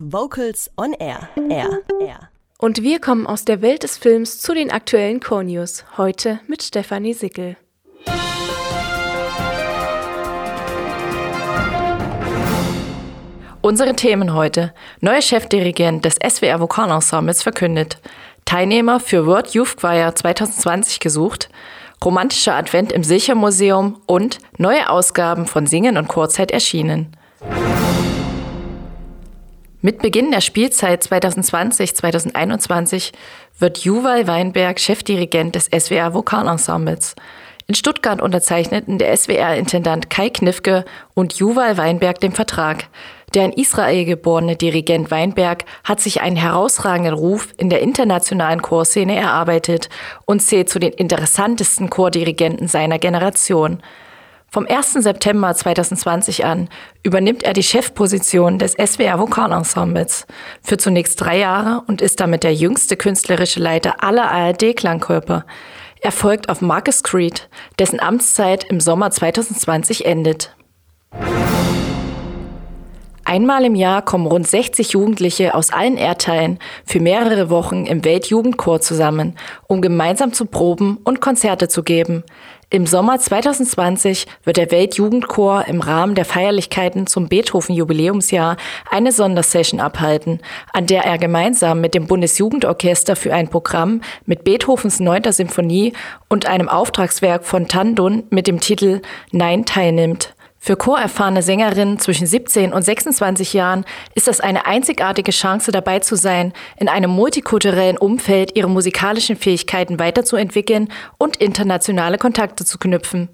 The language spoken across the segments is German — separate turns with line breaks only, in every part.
Vocals on Air. Air. Air.
Und wir kommen aus der Welt des Films zu den aktuellen Core-News. Heute mit Stefanie Sickel.
Unsere Themen heute. Neuer Chefdirigent des SWR Vokalensembles verkündet. Teilnehmer für World Youth Choir 2020 gesucht. Romantischer Advent im Silchermuseum und neue Ausgaben von Singen und Chorzeit erschienen. Mit Beginn der Spielzeit 2020-2021 wird Juval Weinberg Chefdirigent des SWR Vokalensembles. In Stuttgart unterzeichneten der SWR-Intendant Kai Knifke und Juval Weinberg den Vertrag. Der in Israel geborene Dirigent Weinberg hat sich einen herausragenden Ruf in der internationalen Chorszene erarbeitet und zählt zu den interessantesten Chordirigenten seiner Generation. Vom 1. September 2020 an übernimmt er die Chefposition des SWR Vokalensembles für zunächst drei Jahre und ist damit der jüngste künstlerische Leiter aller ARD-Klangkörper. Er folgt auf Marcus Creed, dessen Amtszeit im Sommer 2020 endet. Einmal im Jahr kommen rund 60 Jugendliche aus allen Erdteilen für mehrere Wochen im Weltjugendchor zusammen, um gemeinsam zu proben und Konzerte zu geben. Im Sommer 2020 wird der Weltjugendchor im Rahmen der Feierlichkeiten zum Beethoven-Jubiläumsjahr eine Sondersession abhalten, an der er gemeinsam mit dem Bundesjugendorchester für ein Programm mit Beethovens 9. Symphonie und einem Auftragswerk von Tandun mit dem Titel Nein teilnimmt. Für chorerfahrene Sängerinnen zwischen 17 und 26 Jahren ist das eine einzigartige Chance dabei zu sein, in einem multikulturellen Umfeld ihre musikalischen Fähigkeiten weiterzuentwickeln und internationale Kontakte zu knüpfen.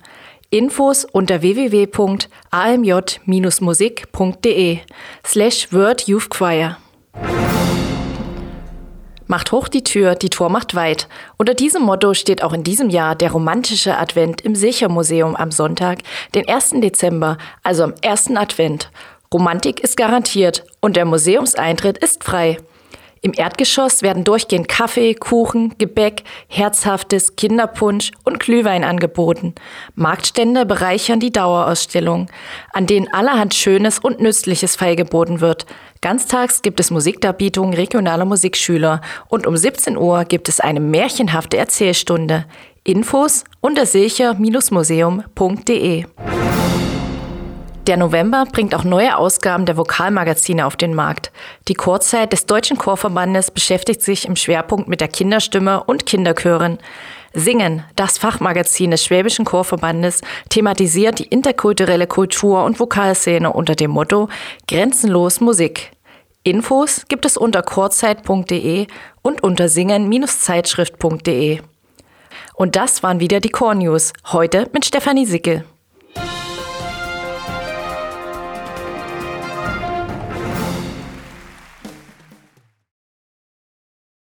Infos unter www.amj-musik.de slash World Youth Choir. Macht hoch die Tür, die Tor macht weit. Unter diesem Motto steht auch in diesem Jahr der romantische Advent im Silchermuseum am Sonntag, den 1. Dezember, also am ersten Advent. Romantik ist garantiert und der Museumseintritt ist frei. Im Erdgeschoss werden durchgehend Kaffee, Kuchen, Gebäck, herzhaftes Kinderpunsch und Glühwein angeboten. Marktstände bereichern die Dauerausstellung, an denen allerhand Schönes und Nützliches feilgeboten wird. Ganztags gibt es Musikdarbietungen regionaler Musikschüler und um 17 Uhr gibt es eine märchenhafte Erzählstunde. Infos unter silcher-museum.de. Der November bringt auch neue Ausgaben der Vokalmagazine auf den Markt. Die Chorzeit des Deutschen Chorverbandes beschäftigt sich im Schwerpunkt mit der Kinderstimme und Kinderchören. Singen, das Fachmagazin des Schwäbischen Chorverbandes, thematisiert die interkulturelle Kultur- und Vokalszene unter dem Motto Grenzenlos Musik. Infos gibt es unter chorzeit.de und unter singen-zeitschrift.de. Und das waren wieder die Core News, heute mit Stefanie Sickel.